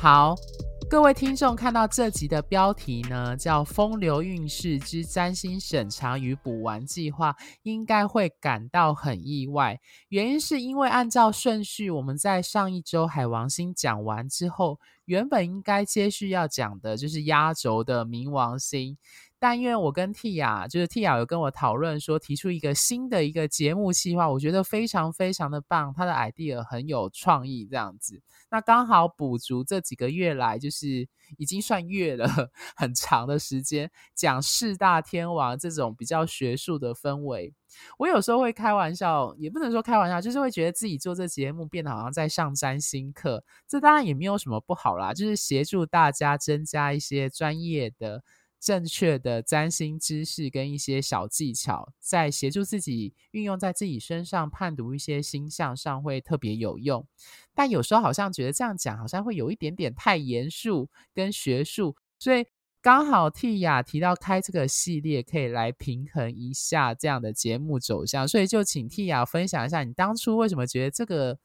好，各位听众看到这集的标题呢，叫《风流韵事之占星审查与补完计划》，应该会感到很意外。原因是因为按照顺序，我们在上一周海王星讲完之后，原本应该接续要讲的就是压轴的冥王星。但因为我跟 Tia，就是 Tia 有跟我讨论说，提出一个新的一个节目计划，我觉得非常非常的棒，他的 idea 很有创意，这样子。那刚好补足这几个月来，就是已经算月了，很长的时间讲四大天王这种比较学术的氛围。我有时候会开玩笑，也不能说开玩笑，就是会觉得自己做这节目变得好像在上占星课。这当然也没有什么不好啦，就是协助大家增加一些专业的。正确的占星知识跟一些小技巧，在协助自己运用在自己身上判读一些星象上会特别有用。但有时候好像觉得这样讲好像会有一点点太严肃跟学术，所以刚好替雅提到开这个系列可以来平衡一下这样的节目走向，所以就请替雅分享一下你当初为什么觉得这个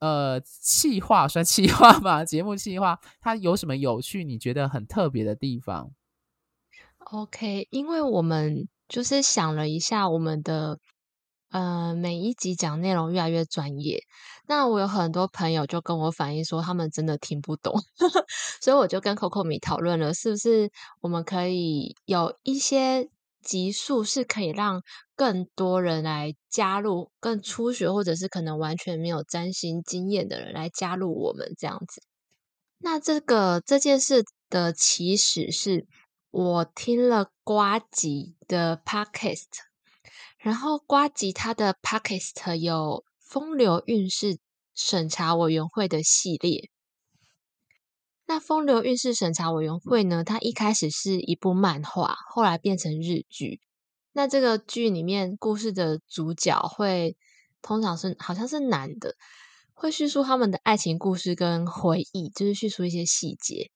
呃企划算企划吗？节目企划它有什么有趣？你觉得很特别的地方？OK，因为我们就是想了一下，我们的呃每一集讲内容越来越专业，那我有很多朋友就跟我反映说，他们真的听不懂，所以我就跟 Coco 米讨论了，是不是我们可以有一些集数是可以让更多人来加入，更初学或者是可能完全没有占星经验的人来加入我们这样子。那这个这件事的起始是。我听了呱吉的 podcast，然后呱吉他的 podcast 有风流韵事审查委员会的系列。那风流韵事审查委员会呢，它一开始是一部漫画，后来变成日剧。那这个剧里面故事的主角会通常是好像是男的，会叙述他们的爱情故事跟回忆，就是叙述一些细节。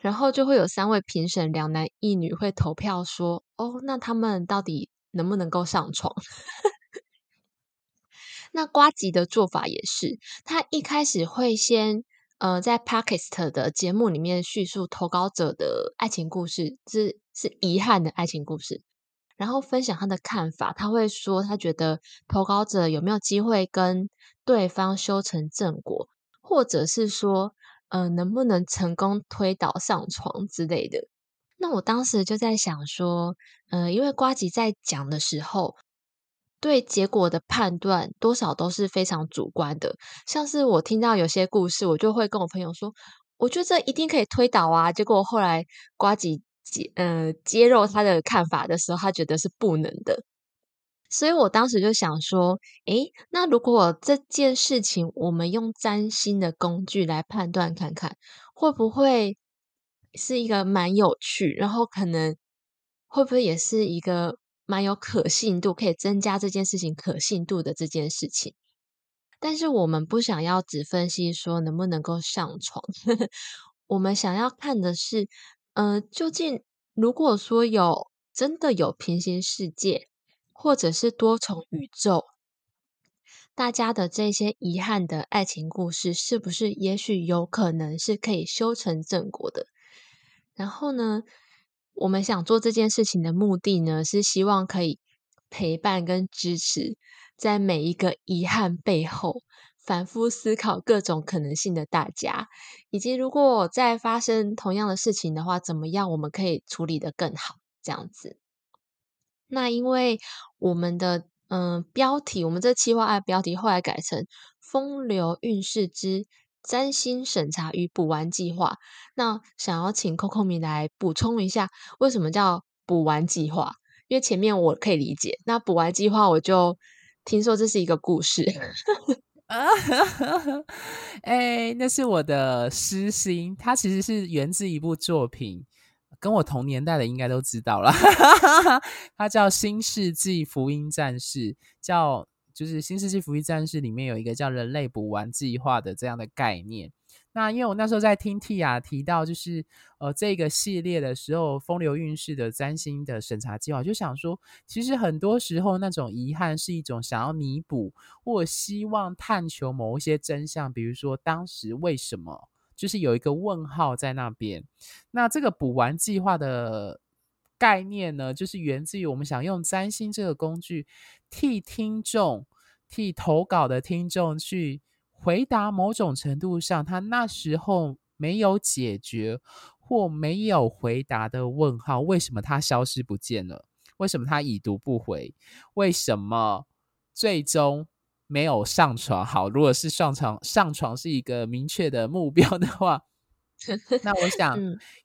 然后就会有三位评审，两男一女会投票说：“哦，那他们到底能不能够上床？” 那瓜吉的做法也是，他一开始会先呃在 Podcast 的节目里面叙述投稿者的爱情故事，是是遗憾的爱情故事，然后分享他的看法。他会说他觉得投稿者有没有机会跟对方修成正果，或者是说。呃，能不能成功推倒上床之类的？那我当时就在想说，呃，因为瓜吉在讲的时候，对结果的判断多少都是非常主观的。像是我听到有些故事，我就会跟我朋友说，我觉得这一定可以推倒啊。结果后来瓜吉揭呃揭露他的看法的时候，他觉得是不能的。所以我当时就想说，诶，那如果这件事情我们用占星的工具来判断看看，会不会是一个蛮有趣，然后可能会不会也是一个蛮有可信度，可以增加这件事情可信度的这件事情。但是我们不想要只分析说能不能够上床，我们想要看的是，呃，究竟如果说有真的有平行世界。或者是多重宇宙，大家的这些遗憾的爱情故事，是不是也许有可能是可以修成正果的？然后呢，我们想做这件事情的目的呢，是希望可以陪伴跟支持，在每一个遗憾背后反复思考各种可能性的大家，以及如果再发生同样的事情的话，怎么样我们可以处理得更好？这样子。那因为我们的嗯、标题，我们这期划案标题后来改成《风流韵事之占星审查与补完计划》。那想要请 Coco 米来补充一下，为什么叫补完计划？因为前面我可以理解，那补完计划我就听说这是一个故事。啊 哎，那是我的私心，它其实是源自一部作品，跟我同年代的应该都知道了。它叫《新世纪福音战士》，叫就是《新世纪福音战士》里面有一个叫“人类补完计划”的这样的概念。那因为我那时候在听 Tia 提到，就是呃这个系列的时候，风流韵事的占星的审查计划，就想说，其实很多时候那种遗憾是一种想要弥补或希望探求某一些真相，比如说当时为什么，就是有一个问号在那边。那这个补完计划的概念呢，就是源自于我们想用占星这个工具，替听众、替投稿的听众去。回答某种程度上，他那时候没有解决或没有回答的问号，为什么他消失不见了？为什么他已读不回？为什么最终没有上床？好，如果是上床，上床是一个明确的目标的话，那我想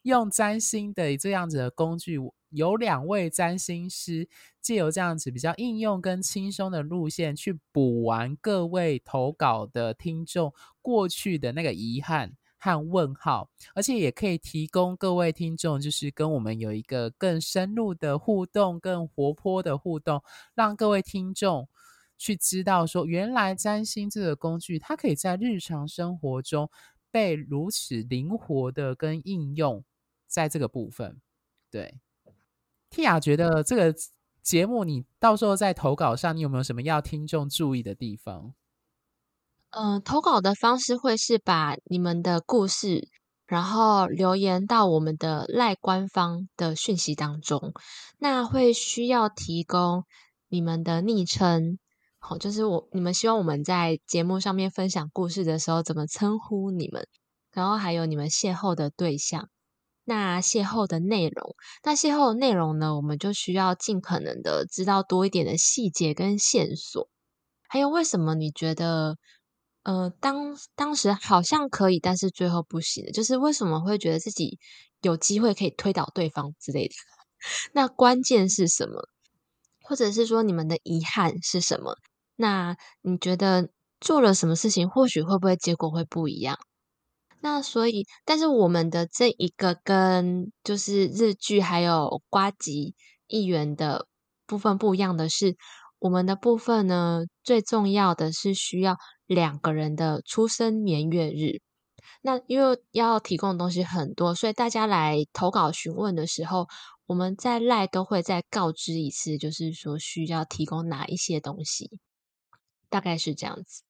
用占星的这样子的工具。有两位占星师借由这样子比较应用跟轻松的路线，去补完各位投稿的听众过去的那个遗憾和问号，而且也可以提供各位听众，就是跟我们有一个更深入的互动、更活泼的互动，让各位听众去知道说，原来占星这个工具，它可以在日常生活中被如此灵活的跟应用在这个部分，对。Tia 觉得这个节目，你到时候在投稿上，你有没有什么要听众注意的地方？嗯、投稿的方式会是把你们的故事，然后留言到我们的赖官方的讯息当中。那会需要提供你们的昵称，好，就是我你们希望我们在节目上面分享故事的时候怎么称呼你们，然后还有你们邂逅的对象。那邂逅的内容，那邂逅的内容呢，我们就需要尽可能的知道多一点的细节跟线索。还有，为什么你觉得，呃，当当时好像可以，但是最后不行，就是为什么会觉得自己有机会可以推倒对方之类的？那关键是什么？或者是说你们的遗憾是什么？那你觉得做了什么事情，或许会不会结果会不一样？那所以，但是我们的这一个跟就是日剧还有瓜吉议员的部分不一样的是，我们的部分呢，最重要的是需要两个人的出生年月日。那因为要提供的东西很多，所以大家来投稿询问的时候，我们在赖都会再告知一次，就是说需要提供哪一些东西，大概是这样子。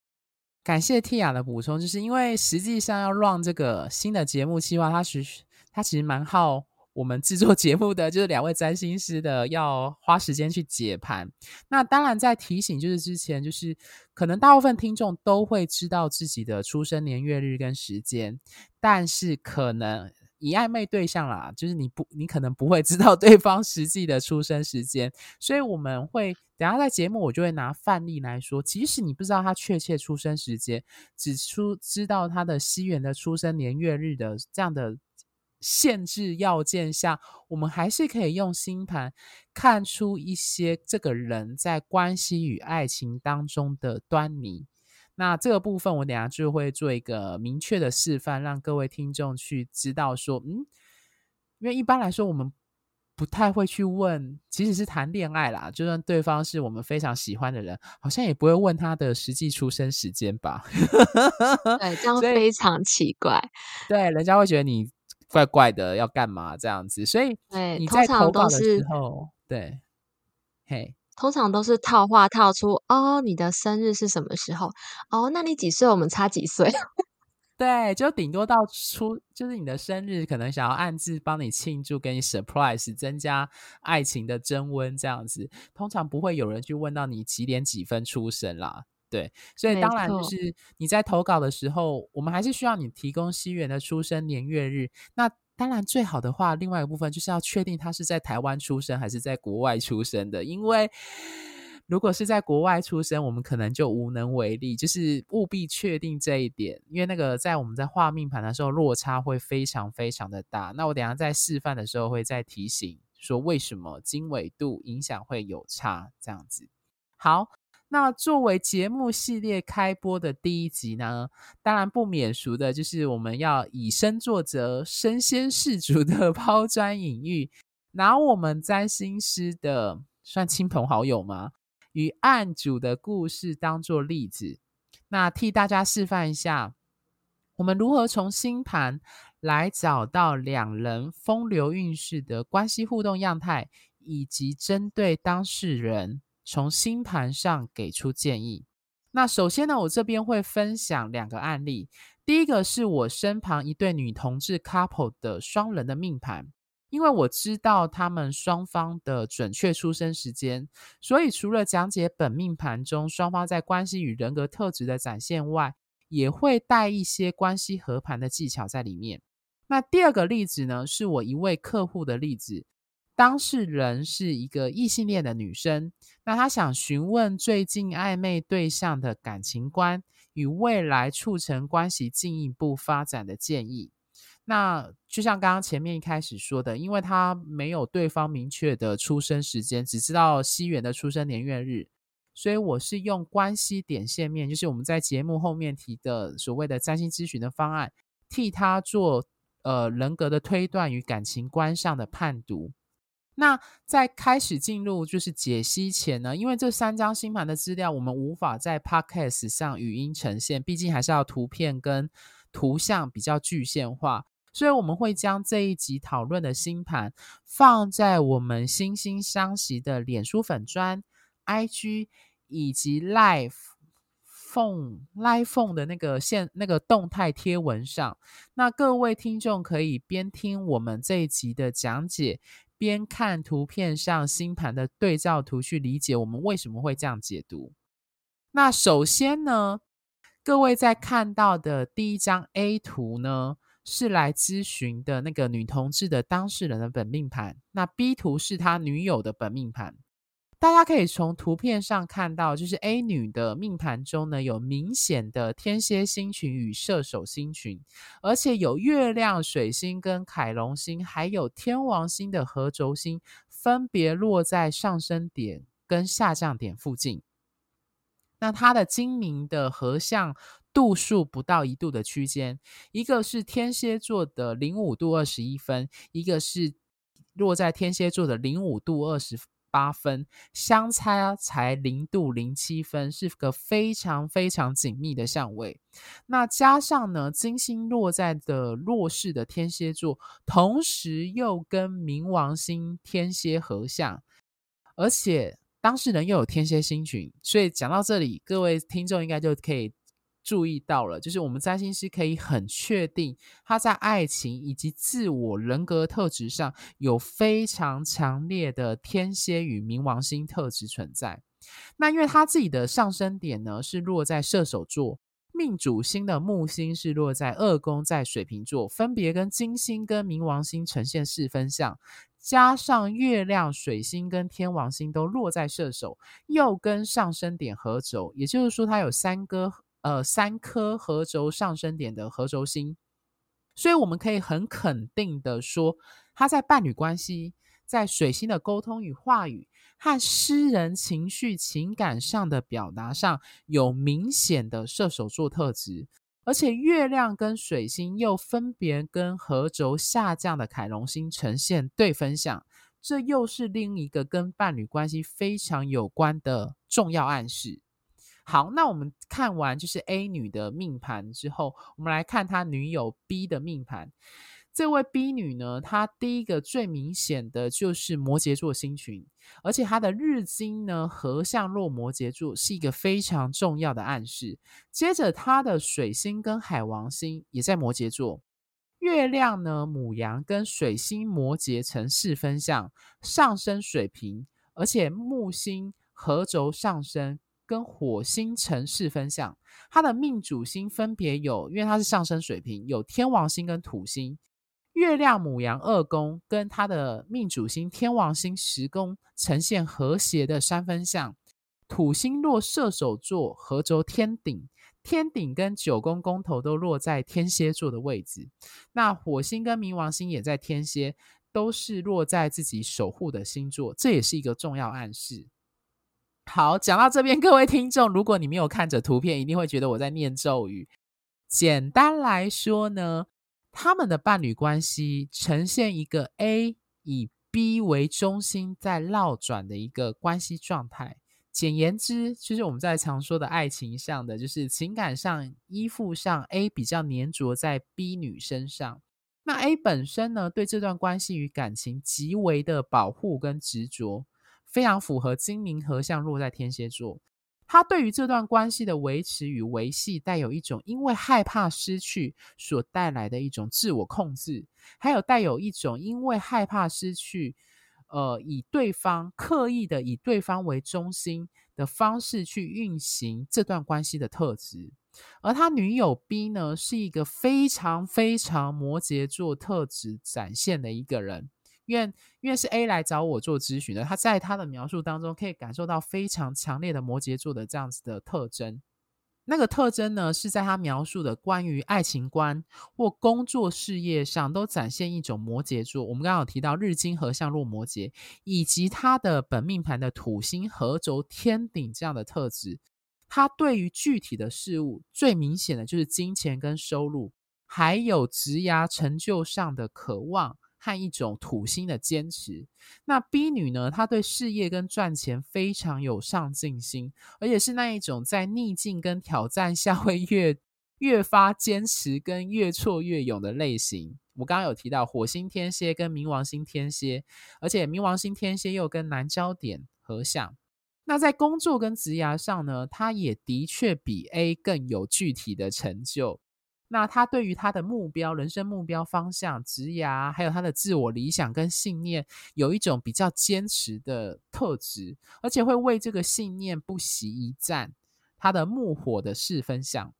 感谢 Tia 的补充，就是因为实际上要 run 这个新的节目计划，它其实它其实蛮耗我们制作节目的，就是两位占星师的要花时间去解盘。那当然在提醒，就是之前就是可能大部分听众都会知道自己的出生年月日跟时间，但是可能。以暧昧对象啦，就是你不，你可能不会知道对方实际的出生时间，所以我们会等下在节目，我就会拿范例来说，即使你不知道他确切出生时间，只出知道他的西元的出生年月日的这样的限制要件下，我们还是可以用星盘看出一些这个人在关系与爱情当中的端倪。那这个部分，我等下就会做一个明确的示范，让各位听众去知道说，嗯，因为一般来说，我们不太会去问，即使是谈恋爱啦，就算对方是我们非常喜欢的人，好像也不会问他的实际出生时间吧？对，这样非常奇怪。对，人家会觉得你怪怪的，要干嘛这样子？所以你在投稿的时候，对，嘿。通常都是套话套出哦，你的生日是什么时候？哦，那你几岁？我们差几岁？对，就顶多到出，就是你的生日，可能想要暗自帮你庆祝，给你 surprise，增加爱情的增温这样子。通常不会有人去问到你几点几分出生啦。对，所以当然就是你在投稿的时候，我们还是需要你提供西元的出生年月日。那当然，最好的话，另外一个部分就是要确定他是在台湾出生还是在国外出生的。因为如果是在国外出生，我们可能就无能为力，就是务必确定这一点。因为那个在我们在画命盘的时候，落差会非常非常的大。那我等下在示范的时候会再提醒说，为什么经纬度影响会有差这样子。好，那作为节目系列开播的第一集呢，当然不免俗的就是我们要以身作则、身先士卒的 抛砖引玉，拿我们占星师的算亲朋好友吗？与案主的故事当做例子，那替大家示范一下，我们如何从星盘来找到两人风流韵事的关系互动样态，以及针对当事人。从星盘上给出建议。那首先呢，我这边会分享两个案例。第一个是我身旁一对女同志 couple 的双人的命盘，因为我知道他们双方的准确出生时间，所以除了讲解本命盘中双方在关系与人格特质的展现外，也会带一些关系合盘的技巧在里面。那第二个例子呢，是我一位客户的例子。当事人是一个异性恋的女生，那她想询问最近暧昧对象的感情观与未来促成关系进一步发展的建议。那就像刚刚前面一开始说的，因为她没有对方明确的出生时间，只知道西元的出生年月日，所以我是用关系点线面，就是我们在节目后面提的所谓的占星咨询的方案，替她做呃人格的推断与感情观上的判读。那在开始进入就是解析前呢，因为这三张星盘的资料我们无法在 Podcast 上语音呈现，毕竟还是要图片跟图像比较具象化，所以我们会将这一集讨论的星盘放在我们心星相惜的脸书粉砖、IG 以及 Live Phone Live Phone 的那个线那个动态贴文上。那各位听众可以边听我们这一集的讲解。边看图片上星盘的对照图去理解我们为什么会这样解读。那首先呢，各位在看到的第一张 A 图呢，是来咨询的那个女同志的当事人的本命盘。那 B 图是他女友的本命盘。大家可以从图片上看到，就是 A 女的命盘中呢，有明显的天蝎星群与射手星群，而且有月亮、水星跟凯龙星，还有天王星的合轴星，分别落在上升点跟下降点附近。那它的精明的合相度数不到一度的区间，一个是天蝎座的零五度二十一分，一个是落在天蝎座的零五度二十。八分相差才零度零七分，是个非常非常紧密的相位。那加上呢，金星落在的弱势的天蝎座，同时又跟冥王星天蝎合相，而且当事人又有天蝎星群，所以讲到这里，各位听众应该就可以。注意到了，就是我们占星师可以很确定，他在爱情以及自我人格特质上有非常强烈的天蝎与冥王星特质存在。那因为他自己的上升点呢是落在射手座，命主星的木星是落在二宫，在水瓶座，分别跟金星跟冥王星呈现四分相，加上月亮、水星跟天王星都落在射手，又跟上升点合轴，也就是说，他有三个。呃，三颗合轴上升点的合轴星，所以我们可以很肯定的说，他在伴侣关系、在水星的沟通与话语和私人情绪情感上的表达上有明显的射手座特质，而且月亮跟水星又分别跟合轴下降的凯龙星呈现对分相，这又是另一个跟伴侣关系非常有关的重要暗示。好，那我们看完就是 A 女的命盘之后，我们来看她女友 B 的命盘。这位 B 女呢，她第一个最明显的就是摩羯座星群，而且她的日金呢合相落摩羯座，是一个非常重要的暗示。接着她的水星跟海王星也在摩羯座，月亮呢母羊跟水星摩羯成四分相，上升水瓶，而且木星合轴上升。跟火星成四分相，他的命主星分别有，因为他是上升水瓶，有天王星跟土星。月亮母羊二宫跟他的命主星天王星十宫呈现和谐的三分相。土星落射手座，合轴天顶，天顶跟九宫宫头都落在天蝎座的位置。那火星跟冥王星也在天蝎，都是落在自己守护的星座，这也是一个重要暗示。好，讲到这边，各位听众，如果你没有看着图片，一定会觉得我在念咒语。简单来说呢，他们的伴侣关系呈现一个 A 以 B 为中心在绕转的一个关系状态。简言之，就是我们在常说的爱情上的，就是情感上依附上 A 比较黏着在 B 女身上。那 A 本身呢，对这段关系与感情极为的保护跟执着，非常符合精明合相落在天蝎座。他对于这段关系的维持与维系，带有一种因为害怕失去所带来的一种自我控制，还有带有一种因为害怕失去。呃，以对方刻意的以对方为中心的方式去运行这段关系的特质，而他女友 B 呢，是一个非常非常摩羯座特质展现的一个人，因为因为是 A 来找我做咨询的，他在他的描述当中可以感受到非常强烈的摩羯座的这样子的特征。那个特征呢，是在他描述的关于爱情观或工作事业上，都展现一种摩羯座。我们刚刚有提到日金合相落摩羯，以及他的本命盘的土星合轴天顶这样的特质。他对于具体的事物，最明显的就是金钱跟收入，还有职涯成就上的渴望。和一种土星的坚持。那 B 女呢？她对事业跟赚钱非常有上进心，而且是那一种在逆境跟挑战下会越越发坚持跟越挫越勇的类型。我刚刚有提到火星天蝎跟冥王星天蝎，而且冥王星天蝎又跟南交点合相。那在工作跟职涯上呢，她也的确比 A 更有具体的成就。那他对于他的目标、人生目标方向、职涯，还有他的自我理想跟信念，有一种比较坚持的特质，而且会为这个信念不惜一战。他的木火的四分相，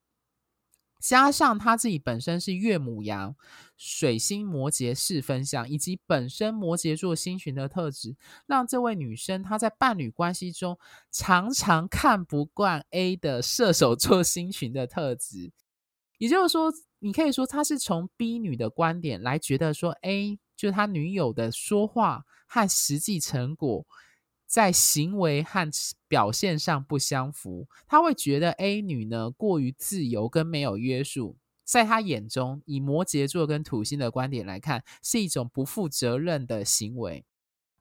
加上他自己本身是月母羊、水星摩羯四分相，以及本身摩羯座星群的特质，让这位女生她在伴侣关系中常常看不惯 A 的射手座星群的特质。也就是说，你可以说他是从 B 女的观点来觉得说，A 就是他女友的说话和实际成果在行为和表现上不相符，他会觉得 A 女呢过于自由跟没有约束，在他眼中，以摩羯座跟土星的观点来看，是一种不负责任的行为。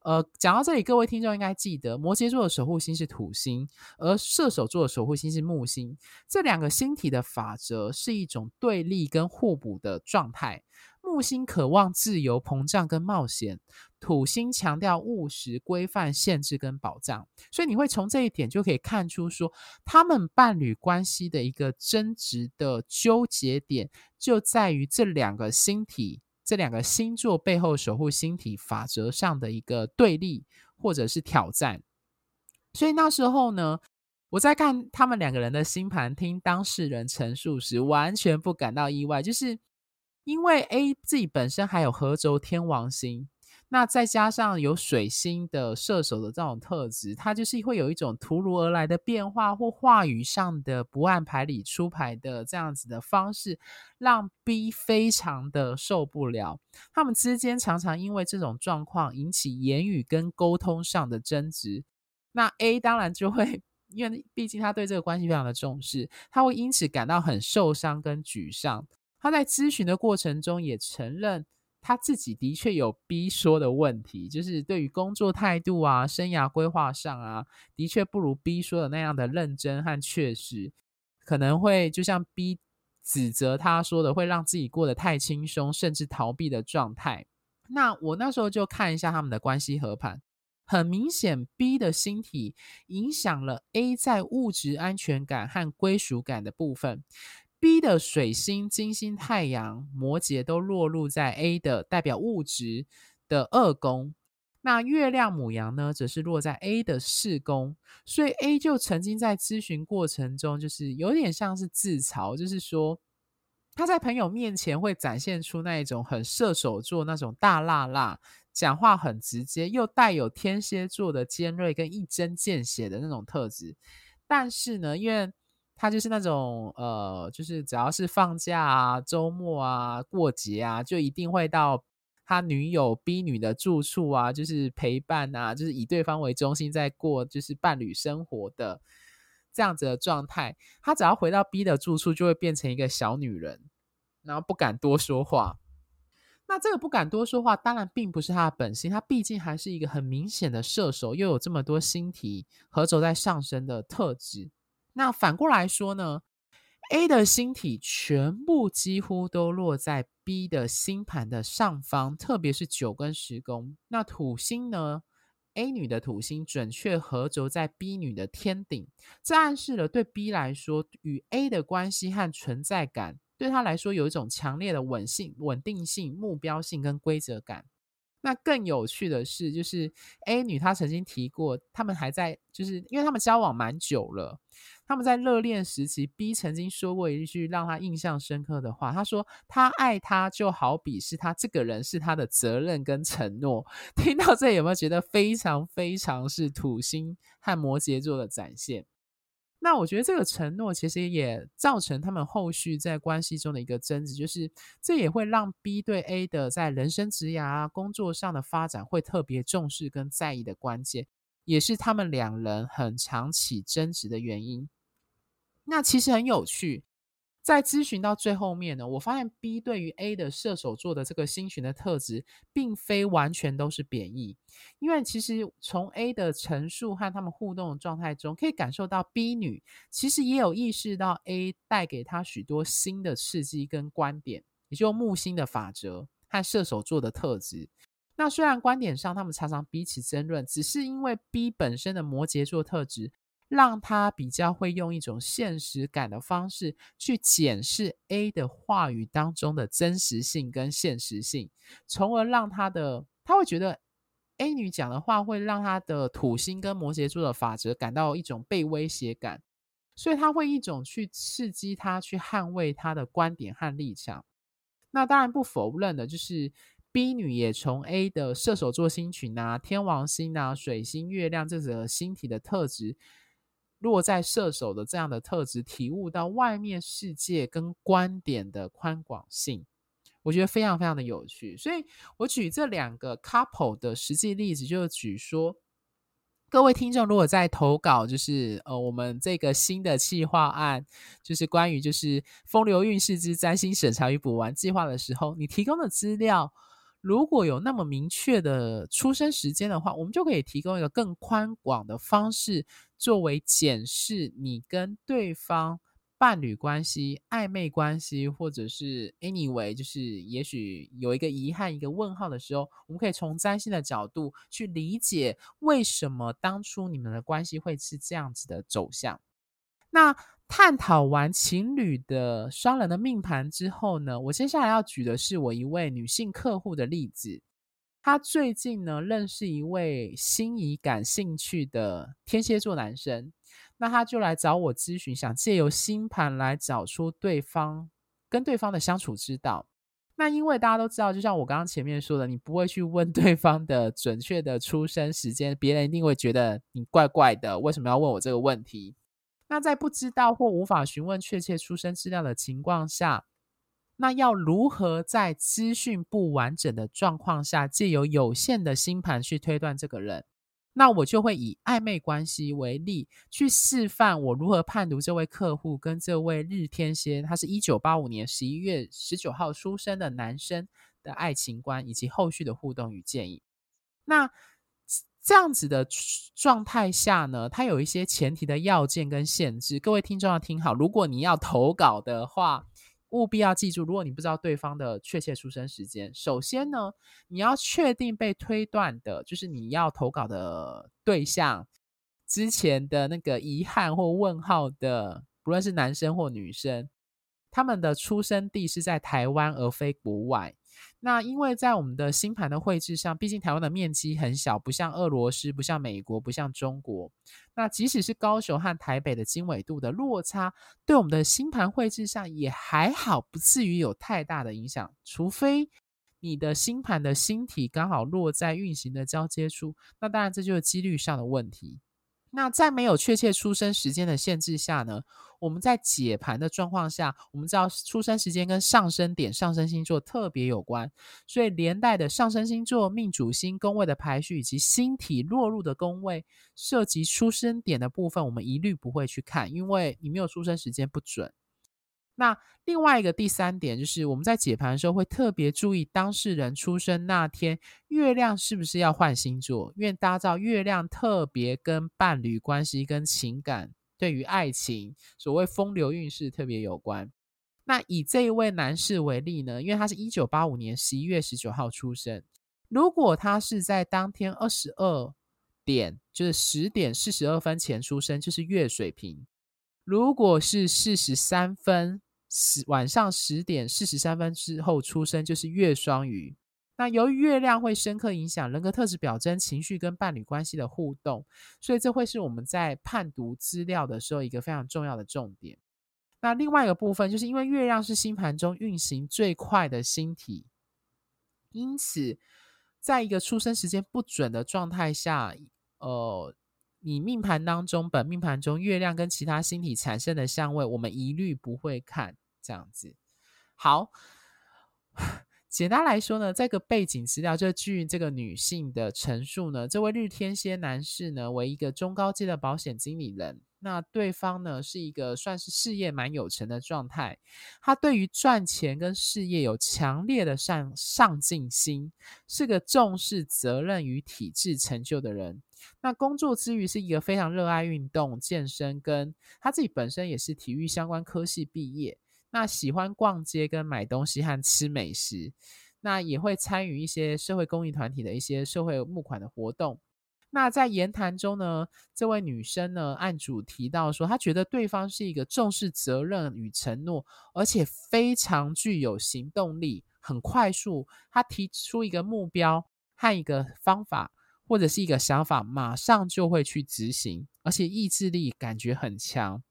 呃，讲到这里，各位听众应该记得，摩羯座的守护星是土星，而射手座的守护星是木星。这两个星体的法则是一种对立跟互补的状态。木星渴望自由、膨胀跟冒险，土星强调务实、规范、限制跟保障。所以你会从这一点就可以看出说，他们伴侣关系的一个争执的纠结点，就在于这两个星体。这两个星座背后守护星体法则上的一个对立或者是挑战，所以那时候呢，我在看他们两个人的星盘，听当事人陈述时，完全不感到意外，就是因为 A 自己本身还有合轴天王星。那再加上有水星的射手的这种特质，它就是会有一种突如而来的变化，或话语上的不按牌理出牌的这样子的方式，让 B 非常的受不了。他们之间常常因为这种状况引起言语跟沟通上的争执。那 A 当然就会，因为毕竟他对这个关系非常的重视，他会因此感到很受伤跟沮丧。他在咨询的过程中也承认。他自己的确有 B 说的问题，就是对于工作态度啊、生涯规划上啊，的确不如 B 说的那样的认真和确实，可能会就像 B 指责他说的，会让自己过得太轻松，甚至逃避的状态。那我那时候就看一下他们的关系合盘，很明显 B 的星体影响了 A 在物质安全感和归属感的部分。B 的水星、金星、太阳、摩羯都落入在 A 的代表物质的二宫，那月亮母羊呢，则是落在 A 的四宫，所以 A 就曾经在咨询过程中，就是有点像是自嘲，就是说他在朋友面前会展现出那一种很射手座那种大辣辣，讲话很直接，又带有天蝎座的尖锐跟一针见血的那种特质，但是呢，因为他就是那种呃，就是只要是放假啊、周末啊、过节啊，就一定会到他女友 B 女的住处啊，就是陪伴啊，就是以对方为中心在过就是伴侣生活的这样子的状态。他只要回到 B 的住处，就会变成一个小女人，然后不敢多说话。那这个不敢多说话，当然并不是他的本性，他毕竟还是一个很明显的射手，又有这么多星体合轴在上升的特质。那反过来说呢，A 的星体全部几乎都落在 B 的星盘的上方，特别是九跟十宫。那土星呢，A 女的土星准确合轴在 B 女的天顶，这暗示了对 B 来说，与 A 的关系和存在感。对他来说，有一种强烈的稳性、稳定性、目标性跟规则感。那更有趣的是，就是 A 女她曾经提过，他们还在，就是因为他们交往蛮久了，他们在热恋时期，B 曾经说过一句让他印象深刻的话，他说：“他爱他就好比是他这个人是他的责任跟承诺。”听到这有没有觉得非常非常是土星和摩羯座的展现？那我觉得这个承诺其实也造成他们后续在关系中的一个争执，就是这也会让 B 对 A 的在人生职涯啊、工作上的发展会特别重视跟在意的关键，也是他们两人很长起争执的原因。那其实很有趣。在咨询到最后面呢，我发现 B 对于 A 的射手座的这个星群的特质，并非完全都是贬义，因为其实从 A 的陈述和他们互动的状态中，可以感受到 B 女其实也有意识到 A 带给她许多新的刺激跟观点，也就木星的法则和射手座的特质。那虽然观点上他们常常彼此争论，只是因为 B 本身的摩羯座特质。让他比较会用一种现实感的方式去检视 A 的话语当中的真实性跟现实性，从而让他的他会觉得 A 女讲的话会让他的土星跟摩羯座的法则感到一种被威胁感，所以他会一种去刺激他去捍卫他的观点和立场。那当然不否认的就是 B 女也从 A 的射手座星群啊、天王星啊、水星、月亮这个星体的特质。落在射手的这样的特质，体悟到外面世界跟观点的宽广性，我觉得非常非常的有趣。所以我举这两个 couple 的实际例子，就是举说，各位听众如果在投稿，就是呃我们这个新的企划案，就是关于就是风流韵事之占星审查与补完计划的时候，你提供的资料。如果有那么明确的出生时间的话，我们就可以提供一个更宽广的方式，作为检视你跟对方伴侣关系、暧昧关系，或者是 anyway，就是也许有一个遗憾、一个问号的时候，我们可以从占星的角度去理解为什么当初你们的关系会是这样子的走向。那探讨完情侣的双人的命盘之后呢，我接下来要举的是我一位女性客户的例子。她最近呢认识一位心仪感兴趣的天蝎座男生，那她就来找我咨询，想借由星盘来找出对方跟对方的相处之道。那因为大家都知道，就像我刚刚前面说的，你不会去问 对方的准确的出生时间，别人一定会觉得你怪怪的，为什么要问我这个问题？那在不知道或无法询问确切出生资料的情况下，那要如何在资讯不完整的状况下，借由有限的星盘去推断这个人？那我就会以暧昧关系为例，去示范我如何判读这位客户跟这位日天蝎，他是一九八五年十一月十九号出生的男生的爱情观，以及后续的互动与建议。那这样子的状态下呢，它有一些前提的要件跟限制。各位听众要听好，如果你要投稿的话，务必要记住，如果你不知道对方的确切出生时间，首先呢，你要确定被推断的，就是你要投稿的对象之前的那个遗憾或问号的，不论是男生或女生，他们的出生地是在台湾而非国外。那因为在我们的星盘的绘制上，毕竟台湾的面积很小，不像俄罗斯，不像美国，不像中国。那即使是高雄和台北的经纬度的落差，对我们的星盘绘制上也还好，不至于有太大的影响。除非你的星盘的星体刚好落在运行的交接处，那当然这就是几率上的问题。那在没有确切出生时间的限制下呢，我们在解盘的状况下，我们知道出生时间跟上升点、上升星座特别有关，所以连带的上升星座、命主星宫位的排序以及星体落入的宫位，涉及出生点的部分，我们一律不会去看，因为你没有出生时间不准。那另外一个第三点就是，我们在解盘的时候会特别注意当事人出生那天月亮是不是要换星座，因为大家知道月亮特别跟伴侣关系、跟情感、对于爱情，所谓风流运势特别有关。那以这一位男士为例呢，因为他是一九八五年十一月十九号出生，如果他是在当天二十二点，就是十点四十二分前出生，就是月水瓶；如果是四十三分。十晚上十点四十三分之后出生就是月双鱼。那由于月亮会深刻影响人格特质表征、情绪跟伴侣关系的互动，所以这会是我们在判读资料的时候一个非常重要的重点。那另外一个部分，就是因为月亮是星盘中运行最快的星体，因此在一个出生时间不准的状态下，呃。你命盘当中，本命盘中月亮跟其他星体产生的相位，我们一律不会看。这样子，好，简单来说呢，这个背景资料就据这个女性的陈述呢，这位日天蝎男士呢，为一个中高阶的保险经理人。那对方呢，是一个算是事业蛮有成的状态，他对于赚钱跟事业有强烈的上上进心，是个重视责任与体制成就的人。那工作之余是一个非常热爱运动、健身，跟他自己本身也是体育相关科系毕业。那喜欢逛街跟买东西和吃美食，那也会参与一些社会公益团体的一些社会募款的活动。那在言谈中呢，这位女生呢，案主提到说，她觉得对方是一个重视责任与承诺，而且非常具有行动力，很快速。她提出一个目标和一个方法，或者是一个想法，马上就会去执行，而且意志力感觉很强，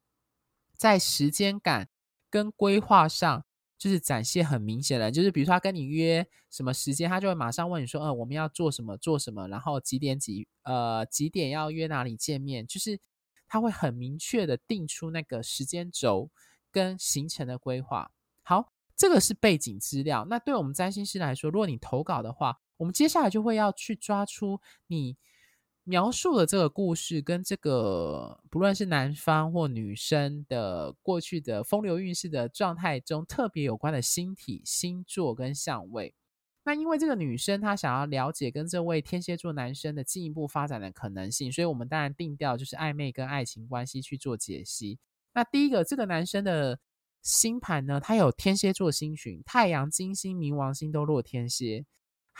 在时间感跟规划上。就是展现很明显的，就是比如说他跟你约什么时间，他就会马上问你说，呃，我们要做什么做什么，然后几点几呃几点要约哪里见面，就是他会很明确的定出那个时间轴跟行程的规划。好，这个是背景资料。那对我们占星师来说，如果你投稿的话，我们接下来就会要去抓出你。描述了这个故事跟这个不论是男方或女生的过去的风流韵事的状态中特别有关的星体、星座跟相位。那因为这个女生她想要了解跟这位天蝎座男生的进一步发展的可能性，所以我们当然定调就是暧昧跟爱情关系去做解析。那第一个，这个男生的星盘呢，他有天蝎座星群，太阳、金星、冥王星都落天蝎。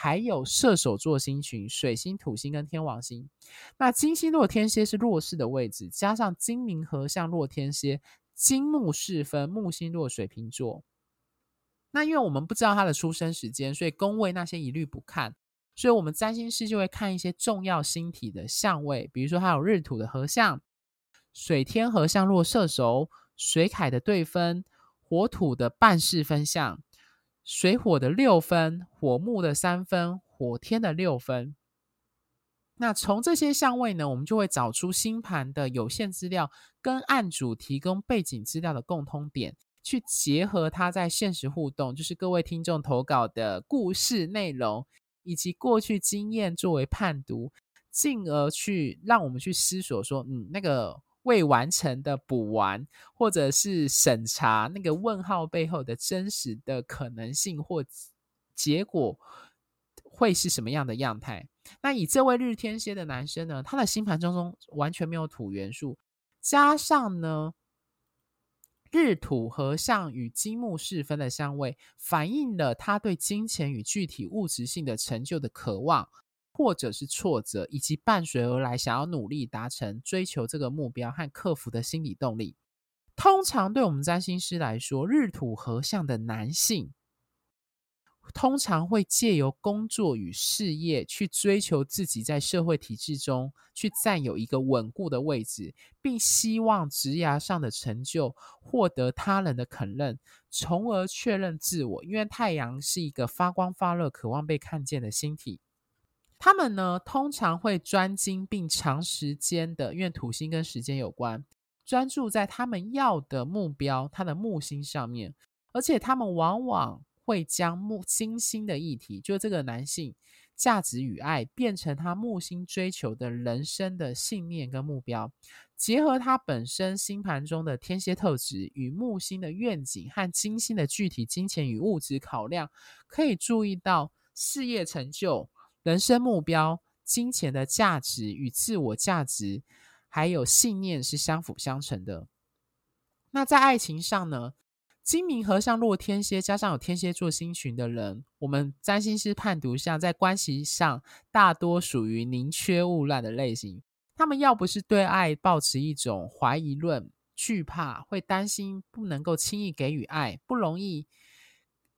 还有射手座星群，水星、土星跟天王星。那金星落天蝎是弱势的位置，加上金明合相落天蝎，金木四分，木星落水瓶座。那因为我们不知道他的出生时间，所以宫位那些一律不看。所以我们占星师就会看一些重要星体的相位，比如说他有日土的合相，水天合相落射手，水凯的对分，火土的半四分相。水火的六分，火木的三分，火天的六分。那从这些相位呢，我们就会找出星盘的有限资料跟案主提供背景资料的共通点，去结合它在现实互动，就是各位听众投稿的故事内容以及过去经验作为判读，进而去让我们去思索说，嗯，那个。未完成的补完，或者是审查那个问号背后的真实的可能性或结果会是什么样的样态？那以这位日天蝎的男生呢，他的星盘当中完全没有土元素，加上呢日土合相与金木四分的相位，反映了他对金钱与具体物质性的成就的渴望。或者是挫折，以及伴随而来想要努力达成、追求这个目标和克服的心理动力。通常对我们占星师来说，日土合相的男性，通常会借由工作与事业去追求自己在社会体制中去占有一个稳固的位置，并希望职涯上的成就获得他人的肯认，从而确认自我。因为太阳是一个发光发热、渴望被看见的星体。他们呢，通常会专精并长时间的，因为土星跟时间有关，专注在他们要的目标，他的木星上面，而且他们往往会将木金星的议题，就这个男性价值与爱，变成他木星追求的人生的信念跟目标，结合他本身星盘中的天蝎特质与木星的愿景和金星的具体金钱与物质考量，可以注意到事业成就。人生目标、金钱的价值与自我价值，还有信念是相辅相成的。那在爱情上呢？金冥合相落天蝎，加上有天蝎座星群的人，我们占星师判读下，在关系上大多属于宁缺毋滥的类型。他们要不是对爱抱持一种怀疑论、惧怕，会担心不能够轻易给予爱，不容易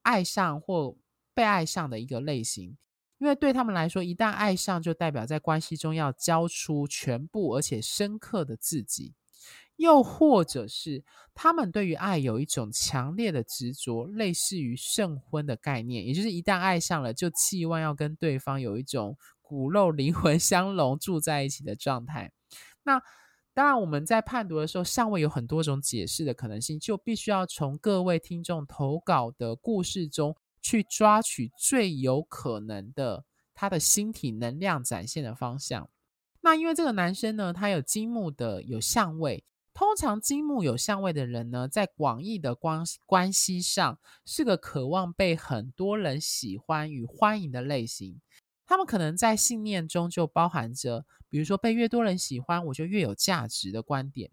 爱上或被爱上的一个类型。因为对他们来说，一旦爱上，就代表在关系中要交出全部而且深刻的自己；又或者是他们对于爱有一种强烈的执着，类似于圣婚的概念，也就是一旦爱上了，就期望要跟对方有一种骨肉灵魂相融，住在一起的状态。那当然，我们在判读的时候，尚未有很多种解释的可能性，就必须要从各位听众投稿的故事中。去抓取最有可能的他的星体能量展现的方向。那因为这个男生呢，他有金木的有相位，通常金木有相位的人呢，在广义的关关系上是个渴望被很多人喜欢与欢迎的类型。他们可能在信念中就包含着，比如说被越多人喜欢，我就越有价值的观点。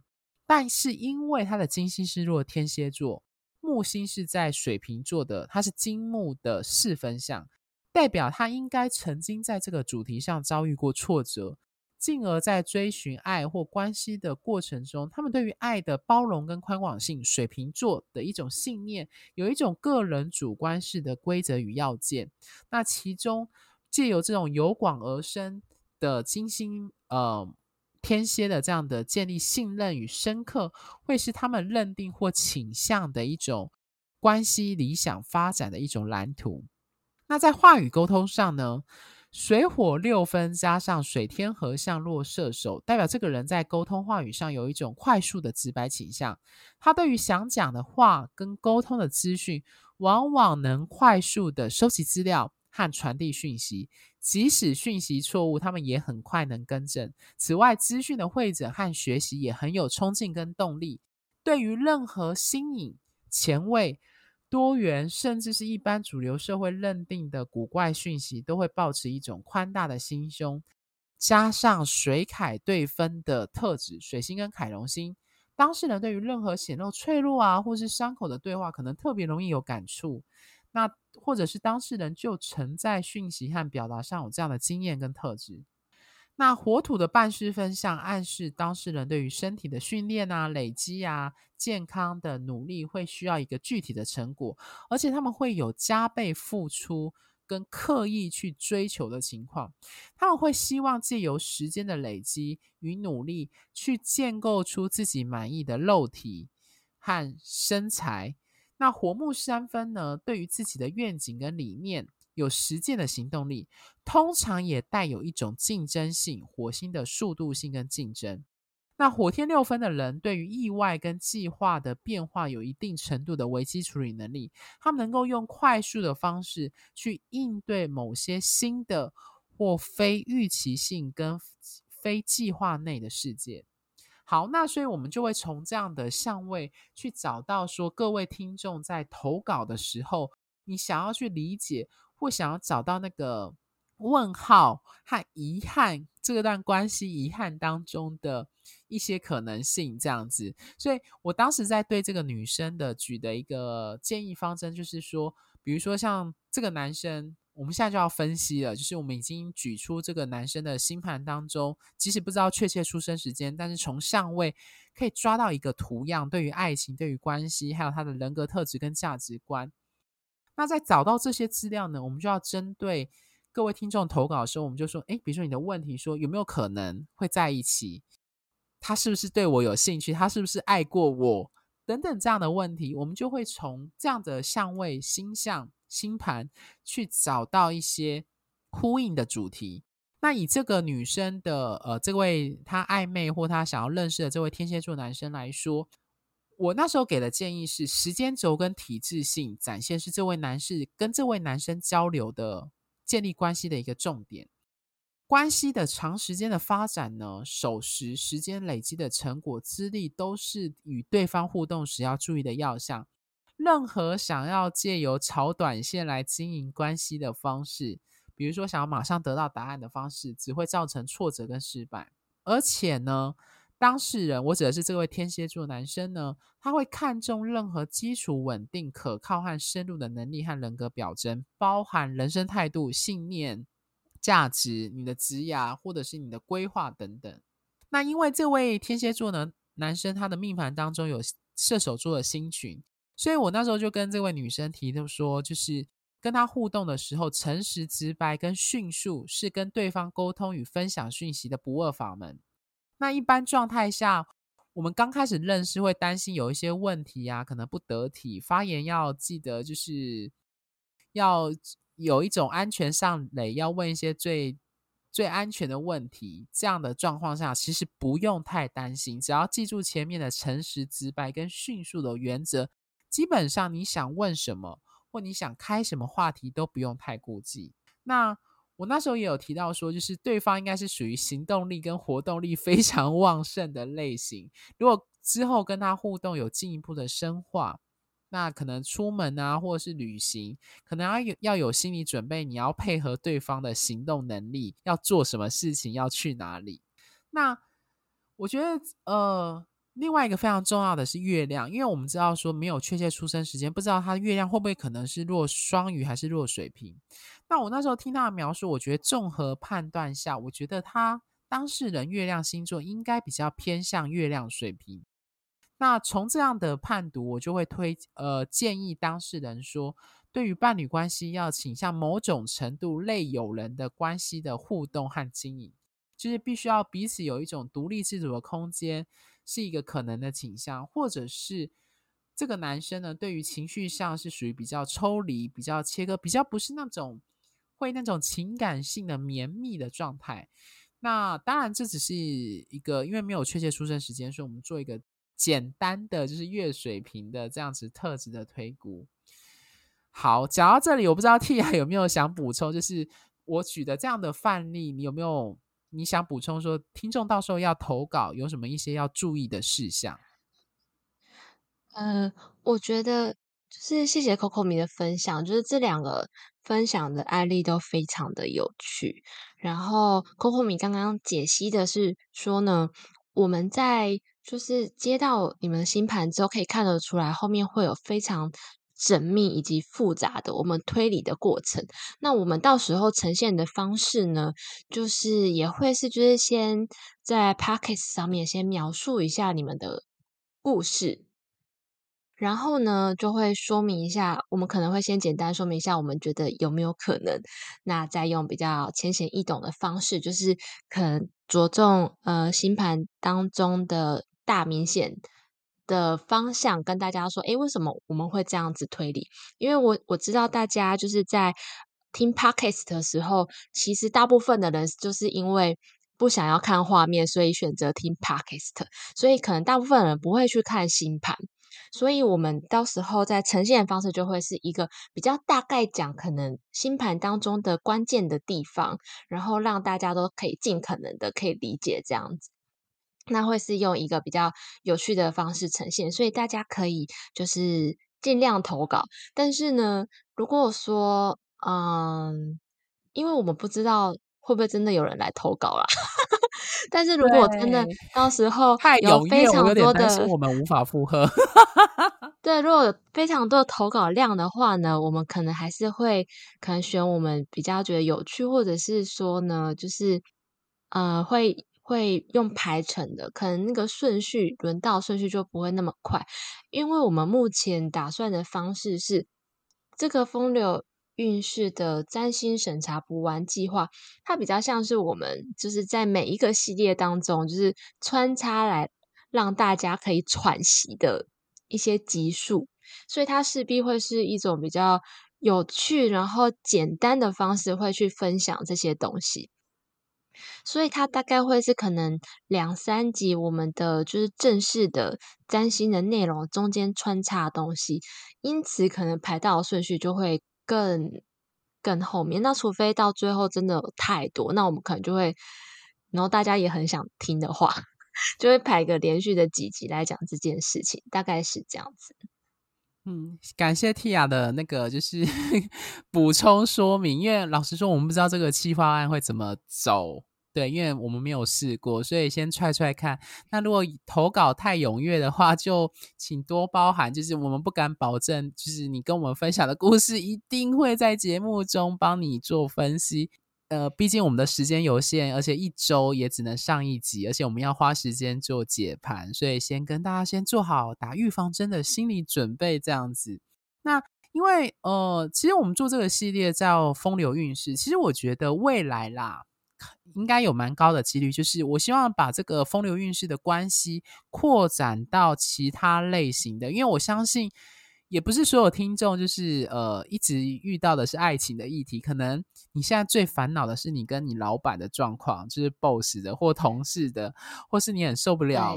但是因为他的金星是落天蝎座。木星是在水瓶座的，它是金木的四分相，代表他应该曾经在这个主题上遭遇过挫折，进而在追寻爱或关系的过程中，他们对于爱的包容跟宽广性，水瓶座的一种信念，有一种个人主观式的规则与要件。那其中借由这种由广而深的金星，呃。天蝎的这样的建立信任与深刻，会是他们认定或倾向的一种关系理想发展的一种蓝图。那在话语沟通上呢，水火六分加上水天合相落射手，代表这个人在沟通话语上有一种快速的直白倾向。他对于想讲的话跟沟通的资讯，往往能快速的收集资料和传递讯息。即使讯息错误，他们也很快能更正。此外，资讯的汇整和学习也很有冲劲跟动力。对于任何新颖、前卫、多元，甚至是一般主流社会认定的古怪讯息，都会抱持一种宽大的心胸。加上水凯对分的特质，水星跟凯龙星，当事人对于任何显露脆弱啊，或是伤口的对话，可能特别容易有感触。那或者是当事人就曾在讯息和表达上有这样的经验跟特质。那火土的半事分相暗示当事人对于身体的训练啊、累积啊、健康的努力会需要一个具体的成果，而且他们会有加倍付出跟刻意去追求的情况。他们会希望借由时间的累积与努力，去建构出自己满意的肉体和身材。那火木三分呢，对于自己的愿景跟理念有实践的行动力，通常也带有一种竞争性，火星的速度性跟竞争。那火天六分的人，对于意外跟计划的变化有一定程度的危机处理能力，他们能够用快速的方式去应对某些新的或非预期性跟非计划内的事件。好，那所以我们就会从这样的相位去找到说，各位听众在投稿的时候，你想要去理解或想要找到那个问号和遗憾这段关系遗憾当中的一些可能性，这样子。所以我当时在对这个女生的举的一个建议方针，就是说，比如说像这个男生。我们现在就要分析了，就是我们已经举出这个男生的星盘当中，即使不知道确切出生时间，但是从相位可以抓到一个图样，对于爱情、对于关系，还有他的人格特质跟价值观。那在找到这些资料呢，我们就要针对各位听众投稿的时候，我们就说，诶，比如说你的问题说有没有可能会在一起？他是不是对我有兴趣？他是不是爱过我？等等这样的问题，我们就会从这样的相位星象。星盘去找到一些呼应的主题，那以这个女生的呃，这位她暧昧或她想要认识的这位天蝎座男生来说，我那时候给的建议是，时间轴跟体制性展现是这位男士跟这位男生交流的建立关系的一个重点。关系的长时间的发展呢，守时、时间累积的成果、资历，都是与对方互动时要注意的要项。任何想要借由炒短线来经营关系的方式，比如说想要马上得到答案的方式，只会造成挫折跟失败。而且呢，当事人，我指的是这位天蝎座男生呢，他会看重任何基础稳定、可靠和深入的能力和人格表征，包含人生态度、信念、价值、你的职涯或者是你的规划等等。那因为这位天蝎座呢，男生他的命盘当中有射手座的星群，所以我那时候就跟这位女生提的说，就是跟他互动的时候，诚实、直白跟迅速是跟对方沟通与分享讯息的不二法门。那一般状态下，我们刚开始认识会担心有一些问题啊，可能不得体，发言要记得就是要有一种安全上垒，要问一些最最安全的问题。这样的状况下，其实不用太担心，只要记住前面的诚实、直白跟迅速的原则，基本上你想问什么或你想开什么话题都不用太顾忌。那我那时候也有提到说，就是对方应该是属于行动力跟活动力 非常旺盛的类型。如果之后跟他互动有进一步的深化，那可能出门啊，或者是旅行，可能要有要有心理准备，你要配合对方的行动能力，要做什么事情，要去哪里。那我觉得，呃。另外一个非常重要的是月亮，因为我们知道说没有确切出生时间，不知道他月亮会不会可能是落双鱼还是落水瓶。那我那时候听他的描述，我觉得综合判断下，我觉得他当事人月亮星座应该比较偏向月亮水瓶。那从这样的判读，我就会推呃建议当事人说，对于伴侣关系要倾向某种程度类友人的关系的互动和经营，就是必须要彼此有一种独立自主的空间。是一个可能的倾向，或者是这个男生呢，对于情绪上是属于比较抽离、比较切割、比较不是那种会那种情感性的绵密的状态。那当然，这只是一个，因为没有确切出生时间，所以我们做一个简单的，就是月水平的这样子特质的推估。好，讲到这里，我不知道 Tia 有没有想补充，就是我举的这样的范例，你有没有？你想补充说，听众到时候要投稿有什么一些要注意的事项？呃，我觉得就是谢谢 Coco 米的分享，就是这两个分享的案例都非常的有趣。然后 Coco 米刚刚解析的是说呢，我们在就是接到你们的星盘之后，可以看得出来后面会有非常。缜密以及复杂的我们推理的过程，那我们到时候呈现的方式呢，就是也会是就是先在 p o c k e t 上面先描述一下你们的故事，然后呢就会说明一下，我们可能会先简单说明一下，我们觉得有没有可能，那再用比较浅显易懂的方式，就是可能着重呃星盘当中的大明显的方向跟大家说，诶，为什么我们会这样子推理？因为我我知道大家就是在听 Podcast 的时候，其实大部分的人就是因为不想要看画面，所以选择听 Podcast，所以可能大部分人不会去看星盘，所以我们到时候在呈现的方式就会是一个比较大概讲可能星盘当中的关键的地方，然后让大家都可以尽可能的可以理解这样子。那会是用一个比较有趣的方式呈现，所以大家可以就是尽量投稿。但是呢，如果说，嗯，因为我们不知道会不会真的有人来投稿啦。但是如果真的到时候有非常多的，我们无法负荷。对，如果有非常多的投稿量的话呢，我们可能还是会可能选我们比较觉得有趣，或者是说呢，就是呃会。会用排程的，可能那个顺序轮到顺序就不会那么快，因为我们目前打算的方式是这个风流运势的占星审查补完计划，它比较像是我们就是在每一个系列当中，就是穿插来让大家可以喘息的一些集数，所以它势必会是一种比较有趣然后简单的方式，会去分享这些东西。所以它大概会是可能两三集我们的就是正式的占星的内容中间穿插东西，因此可能排到的顺序就会更更后面。那除非到最后真的有太多，那我们可能就会，然后大家也很想听的话，就会排个连续的几集来讲这件事情，大概是这样子。嗯，感谢 Tia 的那个就是 补充说明，因为老实说，我们不知道这个企划案会怎么走，对，因为我们没有试过，所以先踹踹看。那如果投稿太踊跃的话，就请多包涵，就是我们不敢保证，就是你跟我们分享的故事一定会在节目中帮你做分析。呃，毕竟我们的时间有限，而且一周也只能上一集，而且我们要花时间做解盘，所以先跟大家先做好打预防针的心理准备，这样子。那因为呃，其实我们做这个系列叫风流韵事，其实我觉得未来啦，应该有蛮高的几率，就是我希望把这个风流韵事的关系扩展到其他类型的，因为我相信。也不是所有听众就是呃一直遇到的是爱情的议题，可能你现在最烦恼的是你跟你老板的状况，就是 boss 的或同事的，或是你很受不了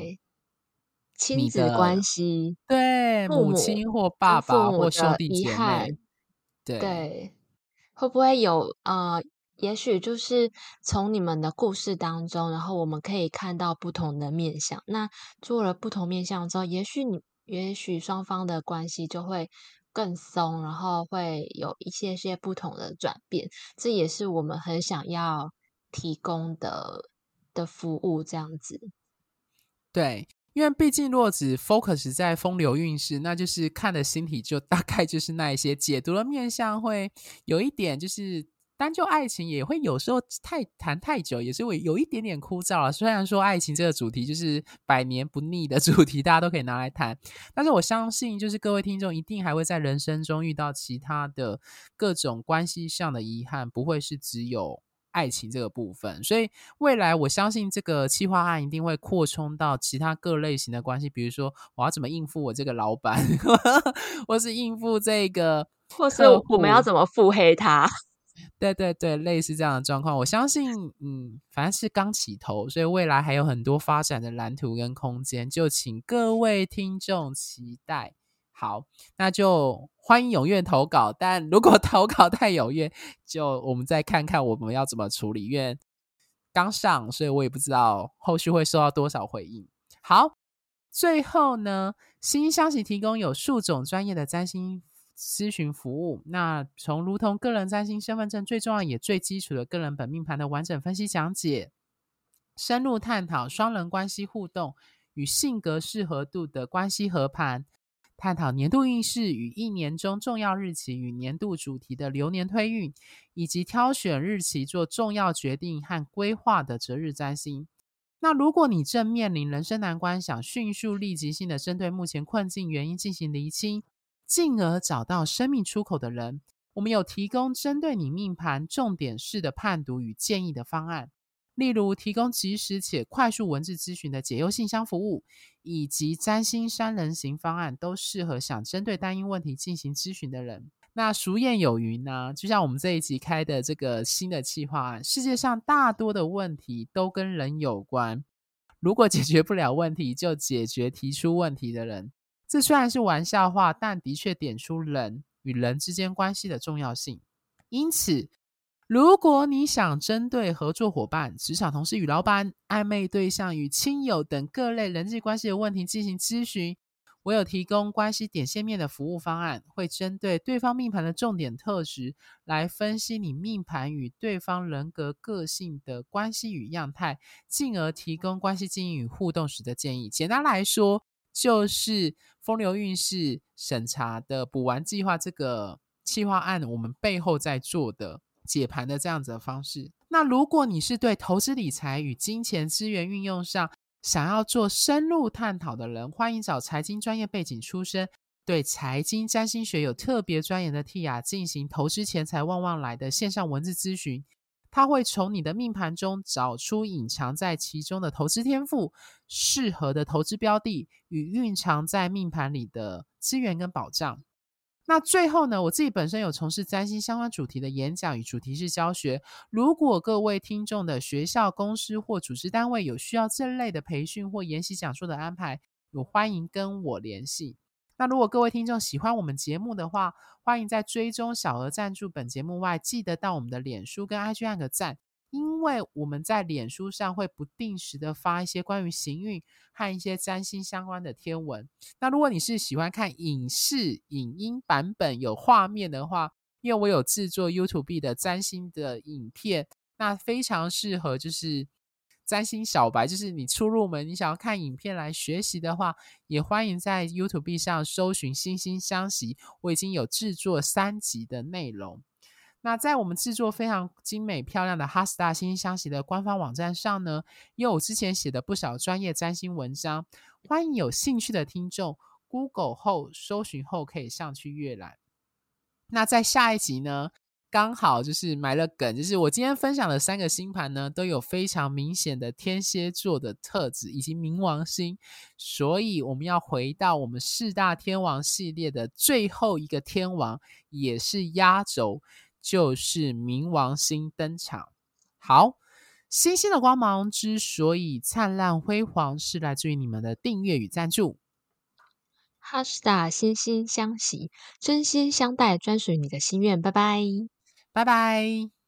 亲子关系，对母亲或爸爸或兄弟姐妹，对对，会不会有呃，也许就是从你们的故事当中，然后我们可以看到不同的面向。那做了不同面向之后，也许你。也许双方的关系就会更松，然后会有一些些不同的转变，这也是我们很想要提供的的服务，这样子。对，因为毕竟如果只 focus 在风流韵事，那就是看的星体就大概就是那一些解读的面向，会有一点就是。单就爱情也会有时候太谈太久，也是会有一点点枯燥了。虽然说爱情这个主题就是百年不腻的 主题，大家都可以拿来谈，但是我相信，就是各位听众一定还会在人生中遇到其他的各种关系上的遗憾，不会是只有爱情这个部分。所以未来我相信这个企划案一定会扩充到其他各类型的关系，比如说我要怎么应付我这个老板，或是应付这个，或是我们要怎么腹黑他。对对对，类似这样的状况，我相信，嗯，反正是刚起头，所以未来还有很多发展的蓝图跟空间，就请各位听众期待。好，那就欢迎踊跃投稿，但如果 投稿太踊跃，就我们再看看我们要怎么处理，因为刚上，所以我也不知道后续会收到多少回应。好，最后呢，新消息提供有数种专业的占星。咨询服务，那从如同个人占星身份证最重要也最基础的个人本命盘的完整分析讲解，深入探讨双人关系互动与性格适合度的关系合盘，探讨年度运势与一年中重要日期与年度主题的流年推运，以及挑选日期做重要决定和规划的择日占星。那如果你正面临人生难关，想迅速立即性的针对目前困境原因进行厘清。进而找到生命出口的人，我们有提供针对你命盘重点式的判读与建议的方案，例如提供即时且快速文字咨询的解忧信箱服务，以及占星三人行方案，都适合想针对单一问题进行咨询的人。那俗谚有云呢，就像我们这一集开的这个新的企划案，世界上大多的问题都跟人有关，如果解决不了问题，就解决提出问题的人。这虽然是玩笑话，但的确点出人与人之间关系的重要性。因此，如果你想针对合作伙伴、职场同事与老板、暧昧对象与亲友等各类人际关系的问题进行咨询，我有提供关系点线面的服务方案，会针对对方命盘的重点特质来分析你命盘与对方人格个性的关系与样态，进而提供关系经营与互动时的建议。简单来说，就是风流韵事审查的补完计划这个企划案，我们背后在做的解盘的这样子的方式。那如果你是对投资理财与金钱资源运用上想要做深入探讨的人，欢迎找财经专业背景出身、对财经占星学有特别钻研的 Tia 进行投资钱财旺旺来的线上文字咨询。他会从你的命盘中找出隐藏在其中的投资天赋、适合的投资标的与蕴藏在命盘里的资源跟保障。那最后呢，我自己本身有从事占星相关主题的演讲与主题式教学。如果各位听众的学校、公司或组织单位有需要这类的培训或研习讲座的安排，有欢迎跟我联系。那如果各位听众喜欢我们节目的话，欢迎在追踪小额赞助本节目外，记得到我们的脸书跟 IG 按个赞。因为我们在脸书上会不定时的发一些关于行运和一些占星相关的贴文。那如果你是喜欢看影视、影音版本有画面的话，因为我有制作 YouTube 的占星的影片，那非常适合就是占星小白，就是你初入门，你想要看影片来学习的话，也欢迎在 YouTube 上搜寻“星星相惜”，我已经有制作三集的内容。那在我们制作非常精美漂亮的哈斯塔星星相惜的官方网站上呢，也有我之前写的不少专业占星文章，欢迎有兴趣的听众 Google 后搜寻后可以上去阅览。那在下一集呢，刚好就是埋了梗，就是我今天分享的三个星盘呢，都有非常明显的天蝎座的特质以及冥王星，所以我们要回到我们四大天王系列的最后一个天王，也是压轴。就是冥王星登场。好，星星的光芒之所以灿烂辉煌，是来自于你们的订阅与赞助。哈士大心心相惜，真心相待，专属于你的心愿。拜拜，拜拜。